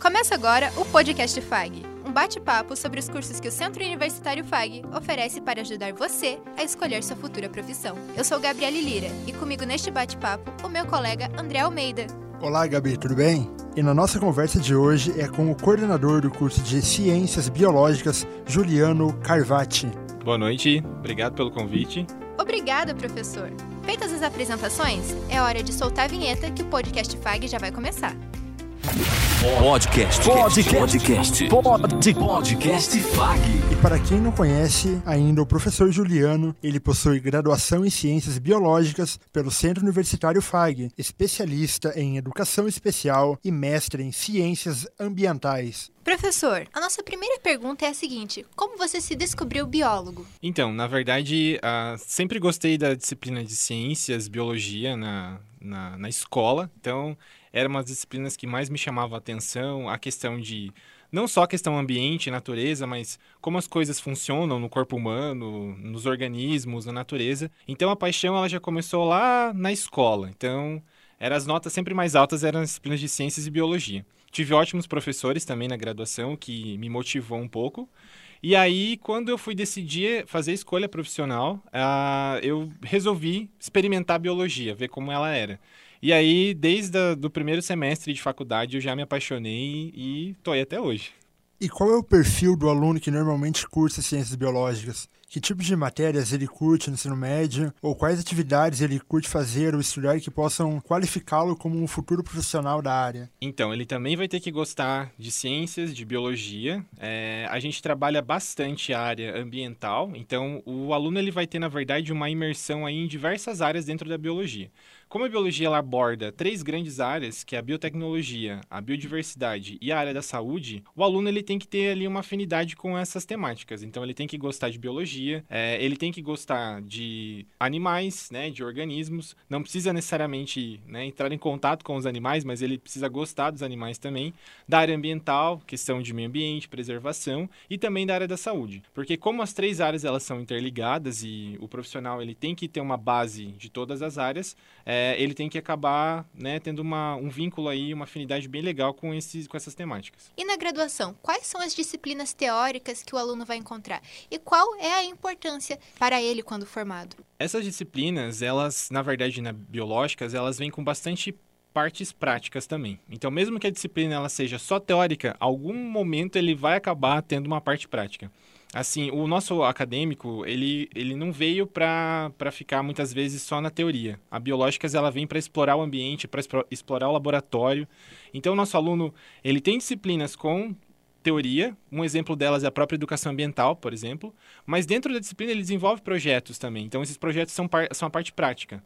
Começa agora o podcast FAG, um bate-papo sobre os cursos que o Centro Universitário FAG oferece para ajudar você a escolher sua futura profissão. Eu sou Gabriele Lira e comigo neste bate-papo o meu colega André Almeida. Olá, Gabi, tudo bem? E na nossa conversa de hoje é com o coordenador do curso de Ciências Biológicas, Juliano Carvati. Boa noite, obrigado pelo convite. Obrigada, professor. Feitas as apresentações, é hora de soltar a vinheta que o podcast FAG já vai começar. Podcast. Podcast. Podcast. Podcast FAG. E para quem não conhece ainda o professor Juliano, ele possui graduação em Ciências Biológicas pelo Centro Universitário FAG, especialista em Educação Especial e mestre em Ciências Ambientais. Professor, a nossa primeira pergunta é a seguinte: como você se descobriu biólogo? Então, na verdade, uh, sempre gostei da disciplina de ciências, biologia na, na, na escola. Então, era uma das disciplinas que mais me chamava a atenção, a questão de não só a questão ambiente, natureza, mas como as coisas funcionam no corpo humano, nos organismos, na natureza. Então a paixão ela já começou lá na escola. Então, eram as notas sempre mais altas eram as disciplinas de ciências e biologia. Tive ótimos professores também na graduação que me motivou um pouco. E aí, quando eu fui decidir fazer escolha profissional, uh, eu resolvi experimentar biologia, ver como ela era. E aí, desde o primeiro semestre de faculdade, eu já me apaixonei e tô aí até hoje. E qual é o perfil do aluno que normalmente cursa ciências biológicas? Que tipo de matérias ele curte no ensino médio? Ou quais atividades ele curte fazer ou estudar que possam qualificá-lo como um futuro profissional da área? Então, ele também vai ter que gostar de ciências, de biologia. É, a gente trabalha bastante a área ambiental, então o aluno ele vai ter, na verdade, uma imersão aí em diversas áreas dentro da biologia. Como a biologia ela aborda três grandes áreas, que é a biotecnologia, a biodiversidade e a área da saúde, o aluno ele tem que ter ali uma afinidade com essas temáticas. Então ele tem que gostar de biologia, é, ele tem que gostar de animais, né, de organismos. Não precisa necessariamente né, entrar em contato com os animais, mas ele precisa gostar dos animais também. Da área ambiental, questão de meio ambiente, preservação e também da área da saúde, porque como as três áreas elas são interligadas e o profissional ele tem que ter uma base de todas as áreas. É, é, ele tem que acabar né, tendo uma, um vínculo aí, uma afinidade bem legal com, esses, com essas temáticas. E na graduação, quais são as disciplinas teóricas que o aluno vai encontrar? E qual é a importância para ele quando formado? Essas disciplinas, elas, na verdade, na biológicas, elas vêm com bastante partes práticas também. Então, mesmo que a disciplina ela seja só teórica, algum momento ele vai acabar tendo uma parte prática assim, o nosso acadêmico, ele, ele não veio para ficar muitas vezes só na teoria. A Biológicas, ela vem para explorar o ambiente, para explorar o laboratório. Então, o nosso aluno, ele tem disciplinas com teoria, um exemplo delas é a própria educação ambiental, por exemplo, mas dentro da disciplina ele desenvolve projetos também. Então, esses projetos são, são a parte prática.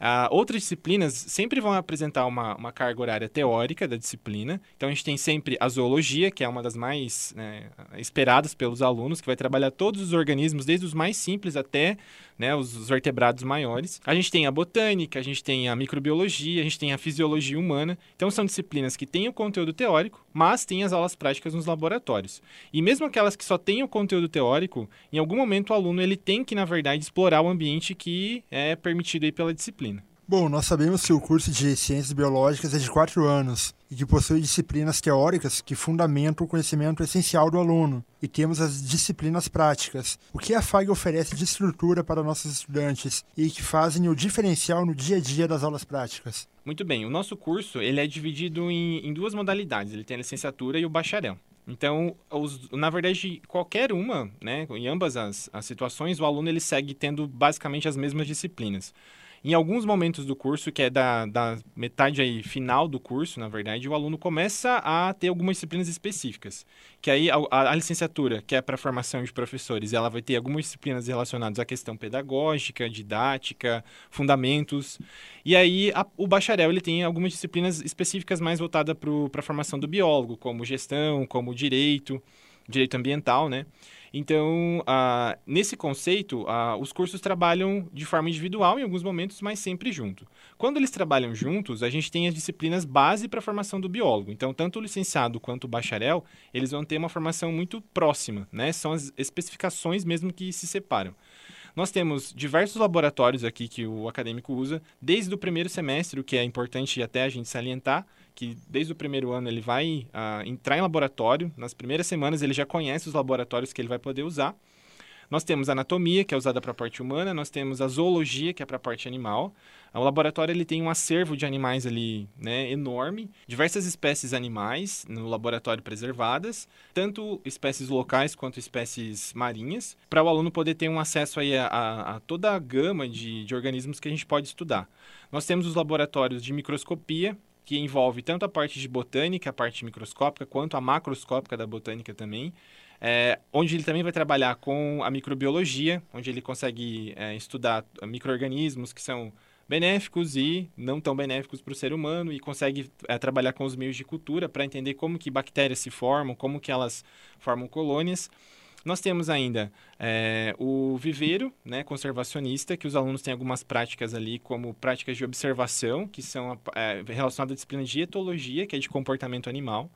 Uh, outras disciplinas sempre vão apresentar uma, uma carga horária teórica da disciplina. Então, a gente tem sempre a zoologia, que é uma das mais né, esperadas pelos alunos, que vai trabalhar todos os organismos, desde os mais simples até né, os, os vertebrados maiores. A gente tem a botânica, a gente tem a microbiologia, a gente tem a fisiologia humana. Então, são disciplinas que têm o conteúdo teórico, mas têm as aulas práticas nos laboratórios. E mesmo aquelas que só têm o conteúdo teórico, em algum momento o aluno ele tem que, na verdade, explorar o ambiente que é permitido aí pela disciplina. Bom, nós sabemos que o curso de Ciências Biológicas é de quatro anos e que possui disciplinas teóricas que fundamentam o conhecimento essencial do aluno. E temos as disciplinas práticas, o que a FAG oferece de estrutura para nossos estudantes e que fazem o diferencial no dia a dia das aulas práticas. Muito bem, o nosso curso ele é dividido em, em duas modalidades, ele tem a licenciatura e o bacharel. Então, os, na verdade, qualquer uma, né, em ambas as, as situações, o aluno ele segue tendo basicamente as mesmas disciplinas. Em alguns momentos do curso, que é da, da metade aí final do curso, na verdade, o aluno começa a ter algumas disciplinas específicas. Que aí a, a, licenciatura, que é para formação de professores, ela vai ter algumas disciplinas relacionadas à questão pedagógica, didática, fundamentos. E aí a, o bacharel ele tem algumas disciplinas específicas mais voltadas para a formação do biólogo, como gestão, como direito, direito ambiental, né? Então, nesse conceito, os cursos trabalham de forma individual em alguns momentos, mas sempre junto. Quando eles trabalham juntos, a gente tem as disciplinas base para a formação do biólogo. Então, tanto o licenciado quanto o bacharel, eles vão ter uma formação muito próxima, né? São as especificações mesmo que se separam. Nós temos diversos laboratórios aqui que o acadêmico usa, desde o primeiro semestre, o que é importante até a gente salientar, que desde o primeiro ano ele vai uh, entrar em laboratório. Nas primeiras semanas ele já conhece os laboratórios que ele vai poder usar. Nós temos a anatomia, que é usada para a parte humana, nós temos a zoologia, que é para a parte animal. O laboratório ele tem um acervo de animais ali né, enorme, diversas espécies animais no laboratório preservadas, tanto espécies locais quanto espécies marinhas, para o aluno poder ter um acesso aí a, a, a toda a gama de, de organismos que a gente pode estudar. Nós temos os laboratórios de microscopia, que envolve tanto a parte de botânica, a parte microscópica, quanto a macroscópica da botânica também é, onde ele também vai trabalhar com a microbiologia, onde ele consegue é, estudar micro-organismos que são benéficos e não tão benéficos para o ser humano e consegue é, trabalhar com os meios de cultura para entender como que bactérias se formam, como que elas formam colônias. Nós temos ainda é, o viveiro né, conservacionista, que os alunos têm algumas práticas ali, como práticas de observação, que são é, relacionadas à disciplina de etologia, que é de comportamento animal.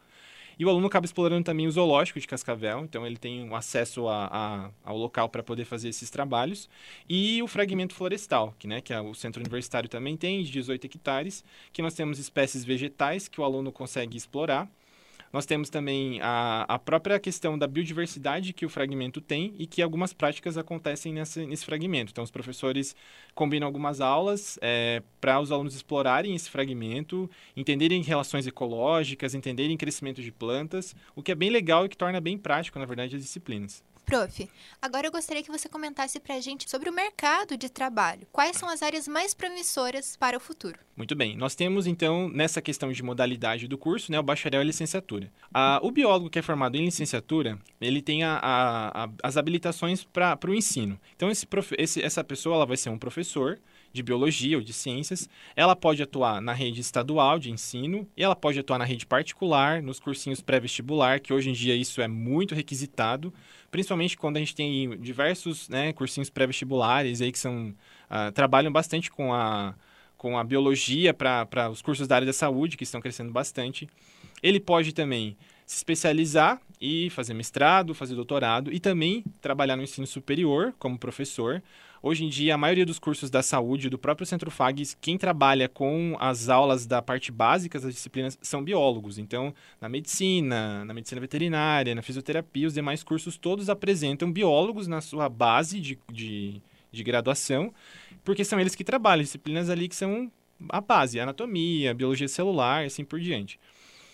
E o aluno acaba explorando também o zoológico de Cascavel, então ele tem um acesso a, a, ao local para poder fazer esses trabalhos. E o fragmento florestal, que, né, que é o centro universitário também tem, de 18 hectares, que nós temos espécies vegetais que o aluno consegue explorar. Nós temos também a, a própria questão da biodiversidade que o fragmento tem e que algumas práticas acontecem nesse, fragmento. Então, os professores combinam algumas aulas é, para os alunos explorarem esse fragmento, entenderem relações ecológicas, entenderem crescimento de plantas, o que é bem legal e que torna bem prático, na verdade, as disciplinas. Prof, agora eu gostaria que você comentasse para a gente sobre o mercado de trabalho. Quais são as áreas mais promissoras para o futuro? Muito bem. Nós temos, então, nessa questão de modalidade do curso, né, o bacharel e a licenciatura. Ah, o biólogo que é formado em licenciatura, ele tem a, a, a, as habilitações para o ensino. Então, esse, esse, essa pessoa ela vai ser um professor, de biologia ou de ciências, ela pode atuar na rede estadual de ensino e ela pode atuar na rede particular, nos cursinhos pré-vestibular, que hoje em dia isso é muito requisitado, principalmente quando a gente tem diversos né, cursinhos pré-vestibulares aí que são uh, trabalham bastante com a com a biologia para os cursos da área da saúde, que estão crescendo bastante. Ele pode também se especializar e fazer mestrado, fazer doutorado e também trabalhar no ensino superior como professor. Hoje em dia, a maioria dos cursos da saúde do próprio Centro FAGS, quem trabalha com as aulas da parte básica das disciplinas são biólogos. Então, na medicina, na medicina veterinária, na fisioterapia, os demais cursos todos apresentam biólogos na sua base de, de, de graduação, porque são eles que trabalham, disciplinas ali que são a base, anatomia, biologia celular, assim por diante.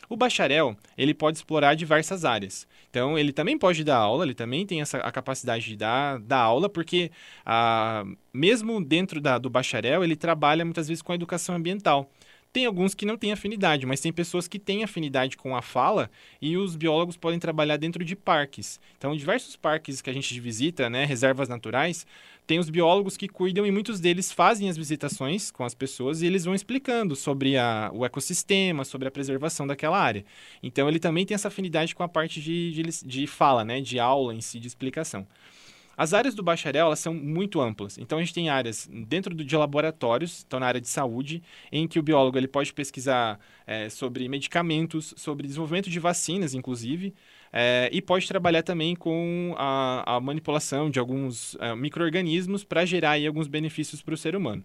O bacharel, ele pode explorar diversas áreas. Então, ele também pode dar aula, ele também tem essa, a capacidade de dar, dar aula, porque ah, mesmo dentro da, do bacharel, ele trabalha muitas vezes com a educação ambiental. Tem alguns que não têm afinidade, mas tem pessoas que têm afinidade com a fala e os biólogos podem trabalhar dentro de parques. Então, diversos parques que a gente visita, né, reservas naturais, tem os biólogos que cuidam e muitos deles fazem as visitações com as pessoas e eles vão explicando sobre a, o ecossistema, sobre a preservação daquela área. Então, ele também tem essa afinidade com a parte de, de, de fala, né, de aula em si, de explicação. As áreas do bacharel elas são muito amplas. Então a gente tem áreas dentro de laboratórios, então na área de saúde, em que o biólogo ele pode pesquisar é, sobre medicamentos, sobre desenvolvimento de vacinas, inclusive, é, e pode trabalhar também com a, a manipulação de alguns é, micro-organismos para gerar aí, alguns benefícios para o ser humano.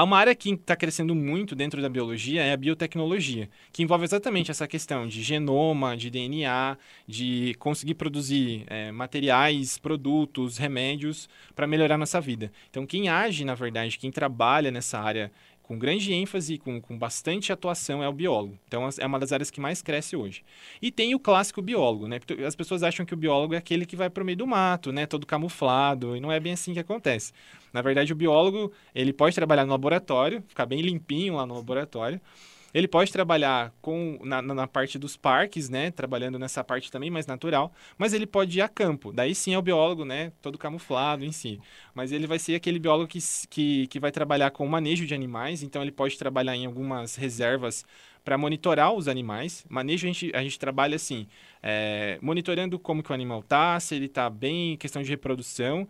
Há uma área que está crescendo muito dentro da biologia é a biotecnologia, que envolve exatamente essa questão de genoma, de DNA, de conseguir produzir é, materiais, produtos, remédios para melhorar nossa vida. Então, quem age, na verdade, quem trabalha nessa área com grande ênfase, com, com bastante atuação, é o biólogo. Então, é uma das áreas que mais cresce hoje. E tem o clássico biólogo, né? Porque as pessoas acham que o biólogo é aquele que vai para o meio do mato, né? Todo camuflado, e não é bem assim que acontece. Na verdade, o biólogo, ele pode trabalhar no laboratório, ficar bem limpinho lá no laboratório, ele pode trabalhar com na, na, parte dos parques, né? Trabalhando nessa parte também mais natural, mas ele pode ir a campo. Daí sim é o biólogo, né? Todo camuflado em si. Mas ele vai ser aquele biólogo que, que, que vai trabalhar com o manejo de animais, então ele pode trabalhar em algumas reservas para monitorar os animais. Manejo a gente, a gente trabalha assim, é, monitorando como que o animal está, se ele está bem, questão de reprodução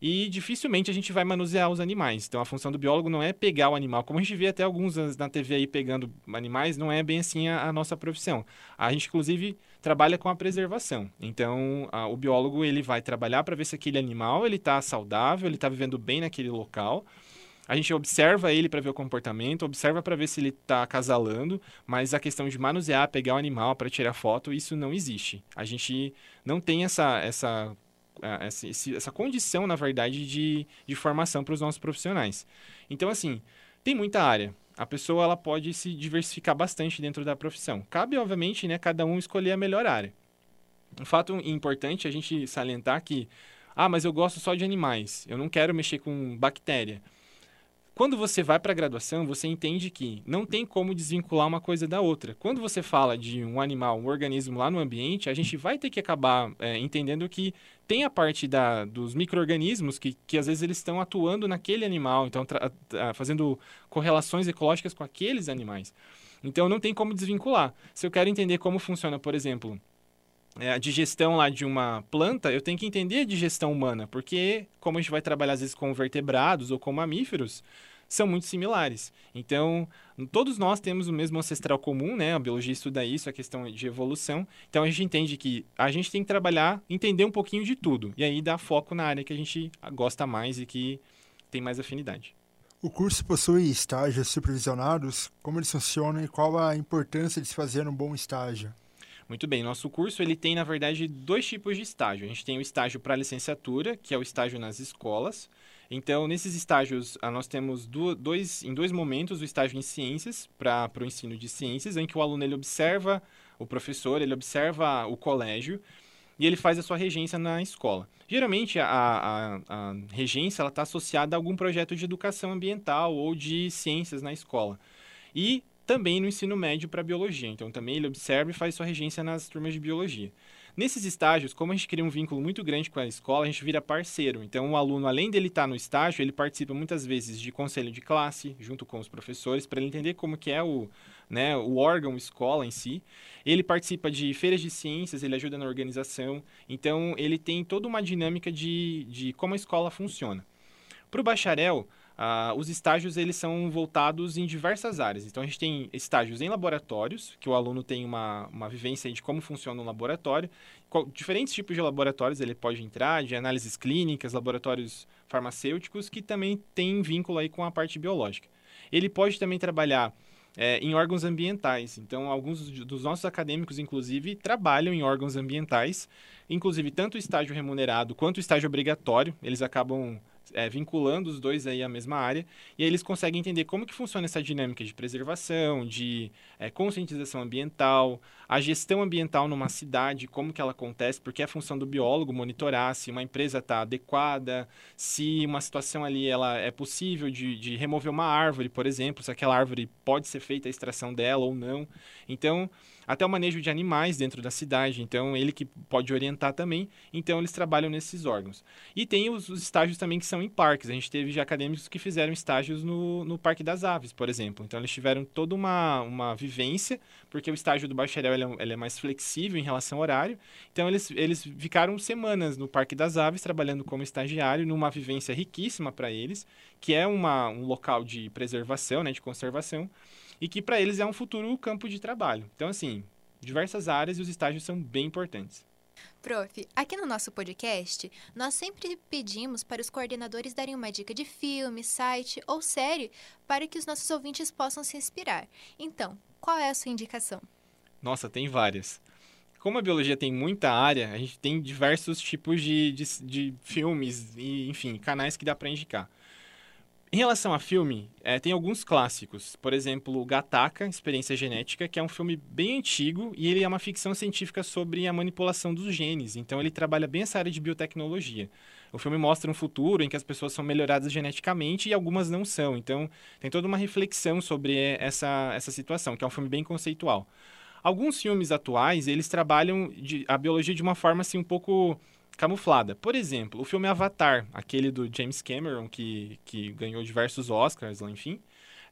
e dificilmente a gente vai manusear os animais. Então a função do biólogo não é pegar o animal, como a gente vê até alguns na TV aí pegando animais, não é bem assim a, a nossa profissão. A gente inclusive trabalha com a preservação. Então a, o biólogo ele vai trabalhar para ver se aquele animal ele está saudável, ele está vivendo bem naquele local. A gente observa ele para ver o comportamento, observa para ver se ele está acasalando, mas a questão de manusear, pegar o animal para tirar foto, isso não existe. A gente não tem essa, essa, essa, essa condição, na verdade, de, de formação para os nossos profissionais. Então, assim, tem muita área. A pessoa ela pode se diversificar bastante dentro da profissão. Cabe, obviamente, né, cada um escolher a melhor área. Um fato importante a gente salientar que, ah, mas eu gosto só de animais, eu não quero mexer com bactéria. Quando você vai para a graduação, você entende que não tem como desvincular uma coisa da outra. Quando você fala de um animal, um organismo lá no ambiente, a gente vai ter que acabar é, entendendo que tem a parte da, dos micro-organismos que, que às vezes eles estão atuando naquele animal, então fazendo correlações ecológicas com aqueles animais. Então não tem como desvincular. Se eu quero entender como funciona, por exemplo, é, a digestão lá de uma planta, eu tenho que entender a digestão humana, porque como a gente vai trabalhar às vezes com vertebrados ou com mamíferos, são muito similares. Então, todos nós temos o mesmo ancestral comum, né? A biologia estuda isso, a questão de evolução. Então, a gente entende que a gente tem que trabalhar, entender um pouquinho de tudo. E aí, dar foco na área que a gente gosta mais e que tem mais afinidade. O curso possui estágios supervisionados? Como eles funcionam e qual a importância de se fazer um bom estágio? Muito bem, nosso curso ele tem, na verdade, dois tipos de estágio. A gente tem o estágio para licenciatura, que é o estágio nas escolas, então, nesses estágios, ah, nós temos dois, em dois momentos o estágio em ciências, para o ensino de ciências, em que o aluno ele observa o professor, ele observa o colégio e ele faz a sua regência na escola. Geralmente, a, a, a regência está associada a algum projeto de educação ambiental ou de ciências na escola. E também no ensino médio para biologia. Então, também ele observa e faz sua regência nas turmas de biologia. Nesses estágios, como a gente cria um vínculo muito grande com a escola, a gente vira parceiro. Então, o aluno, além dele estar no estágio, ele participa muitas vezes de conselho de classe, junto com os professores, para ele entender como que é o, né, o órgão escola em si. Ele participa de feiras de ciências, ele ajuda na organização. Então, ele tem toda uma dinâmica de, de como a escola funciona. Para o bacharel, Uh, os estágios eles são voltados em diversas áreas. Então a gente tem estágios em laboratórios, que o aluno tem uma, uma vivência de como funciona um laboratório. Qual, diferentes tipos de laboratórios ele pode entrar, de análises clínicas, laboratórios farmacêuticos, que também tem vínculo aí com a parte biológica. Ele pode também trabalhar é, em órgãos ambientais. Então, alguns dos nossos acadêmicos, inclusive, trabalham em órgãos ambientais, inclusive tanto o estágio remunerado quanto o estágio obrigatório. Eles acabam é, vinculando os dois aí à mesma área, e aí eles conseguem entender como que funciona essa dinâmica de preservação, de é, conscientização ambiental, a gestão ambiental numa cidade, como que ela acontece, porque é função do biólogo monitorar se uma empresa está adequada, se uma situação ali ela é possível de, de remover uma árvore, por exemplo, se aquela árvore pode ser feita a extração dela ou não. Então, até o manejo de animais dentro da cidade, então ele que pode orientar também, então eles trabalham nesses órgãos. E tem os, os estágios também que são em parques, a gente teve já acadêmicos que fizeram estágios no, no Parque das Aves, por exemplo, então eles tiveram toda uma, uma vivência, porque o estágio do bacharel ele é, ele é mais flexível em relação ao horário, então eles, eles ficaram semanas no Parque das Aves trabalhando como estagiário, numa vivência riquíssima para eles, que é uma, um local de preservação, né, de conservação, e que para eles é um futuro campo de trabalho. Então, assim, diversas áreas e os estágios são bem importantes. Prof, aqui no nosso podcast, nós sempre pedimos para os coordenadores darem uma dica de filme, site ou série para que os nossos ouvintes possam se inspirar. Então, qual é a sua indicação? Nossa, tem várias. Como a biologia tem muita área, a gente tem diversos tipos de, de, de filmes e, enfim, canais que dá para indicar. Em relação a filme, é, tem alguns clássicos. Por exemplo, Gataca, Experiência Genética, que é um filme bem antigo e ele é uma ficção científica sobre a manipulação dos genes. Então, ele trabalha bem essa área de biotecnologia. O filme mostra um futuro em que as pessoas são melhoradas geneticamente e algumas não são. Então, tem toda uma reflexão sobre essa, essa situação, que é um filme bem conceitual. Alguns filmes atuais, eles trabalham de, a biologia de uma forma assim um pouco camuflada. Por exemplo, o filme Avatar, aquele do James Cameron, que, que ganhou diversos Oscars, enfim,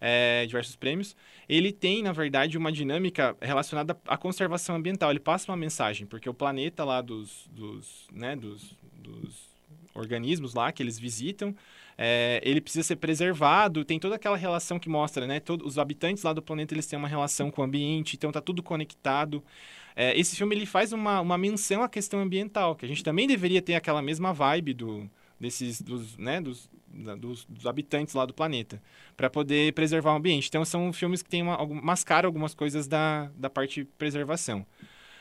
é, diversos prêmios, ele tem, na verdade, uma dinâmica relacionada à conservação ambiental. Ele passa uma mensagem, porque o planeta lá dos, dos, né, dos, dos organismos lá que eles visitam, é, ele precisa ser preservado, tem toda aquela relação que mostra, né? Todos os habitantes lá do planeta eles têm uma relação com o ambiente, então tá tudo conectado. É, esse filme ele faz uma, uma menção à questão ambiental, que a gente também deveria ter aquela mesma vibe do, desses dos, né, dos, dos, dos habitantes lá do planeta, para poder preservar o ambiente. Então são filmes que tem uma, mascaram algumas coisas da, da parte de preservação.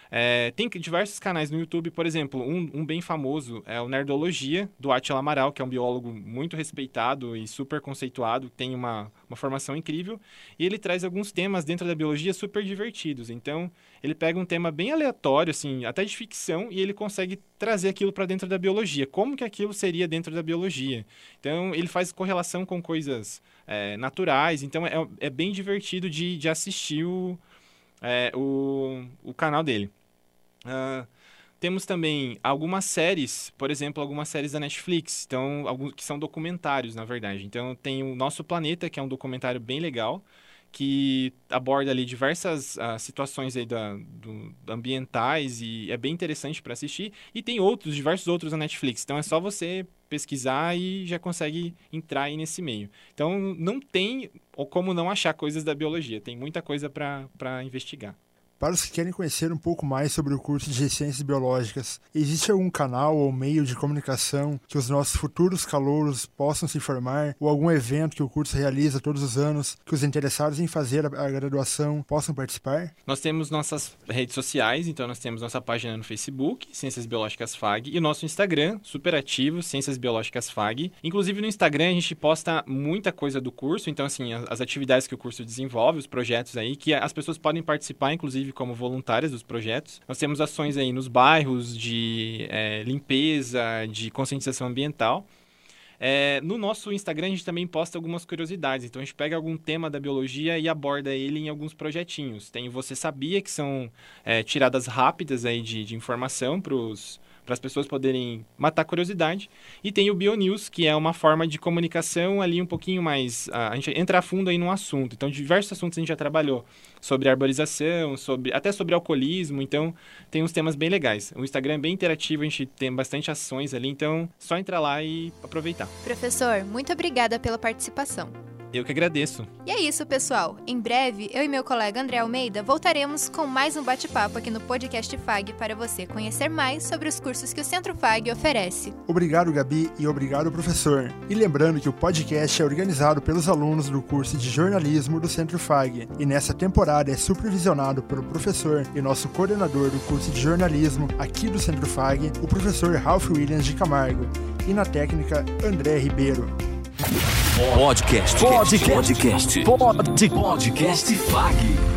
É, tem diversos canais no YouTube, por exemplo, um, um, bem famoso é o Nerdologia, do Attila Amaral, que é um biólogo muito respeitado e super conceituado, tem uma, uma formação incrível, e ele traz alguns temas dentro da biologia super divertidos. Então, ele pega um tema bem aleatório, assim, até de ficção, e ele consegue trazer aquilo para dentro da biologia. Como que aquilo seria dentro da biologia? Então, ele faz correlação com coisas é, naturais, então é, é bem divertido de, de assistir o, é, o, o canal dele. Uh, temos também algumas séries, por exemplo, algumas séries da Netflix, então, alguns, que são documentários, na verdade. Então, tem o Nosso Planeta, que é um documentário bem legal, que aborda ali diversas uh, situações aí da, do, ambientais e é bem interessante para assistir. E tem outros, diversos outros na Netflix. Então, é só você pesquisar e já consegue entrar aí nesse meio. Então, não tem ou como não achar coisas da biologia. Tem muita coisa para investigar. Para os que querem conhecer um pouco mais sobre o curso de Ciências Biológicas, existe algum canal ou meio de comunicação que os nossos futuros calouros possam se informar, ou algum evento que o curso realiza todos os anos que os interessados em fazer a graduação possam participar? Nós temos nossas redes sociais, então nós temos nossa página no Facebook, Ciências Biológicas FAG, e o nosso Instagram, super ativo, Ciências Biológicas FAG. Inclusive no Instagram a gente posta muita coisa do curso, então assim, as atividades que o curso desenvolve, os projetos aí, que as pessoas podem participar, inclusive inclusive como voluntárias dos projetos. Nós temos ações aí nos bairros de é, limpeza, de conscientização ambiental. É, no nosso Instagram a gente também posta algumas curiosidades. Então a gente pega algum tema da biologia e aborda ele em alguns projetinhos. Tem Você Sabia, que são é, tiradas rápidas aí de, de informação para os para as pessoas poderem matar a curiosidade. E tem o BioNews, que é uma forma de comunicação ali um pouquinho mais. A, gente entra a fundo aí no assunto. Então, diversos assuntos a gente já trabalhou sobre arborização, sobre até sobre alcoolismo. Então, tem uns temas bem legais. O Instagram é bem interativo, a gente tem bastante ações ali. Então, só entrar lá e aproveitar. Professor, muito obrigada pela participação. Eu que agradeço. E é isso, pessoal. Em breve, eu e meu colega André Almeida voltaremos com mais um bate-papo aqui no podcast FAG para você conhecer mais sobre os cursos que o Centro FAG oferece. Obrigado, Gabi, e obrigado, professor. E lembrando que o podcast é organizado pelos alunos do curso de jornalismo do Centro FAG e nessa temporada é supervisionado pelo professor e nosso coordenador do curso de jornalismo aqui do Centro FAG, o professor Ralph Williams de Camargo, e na técnica André Ribeiro. Podcast. Podcast. Podcast. Podcast. Podcast FAG.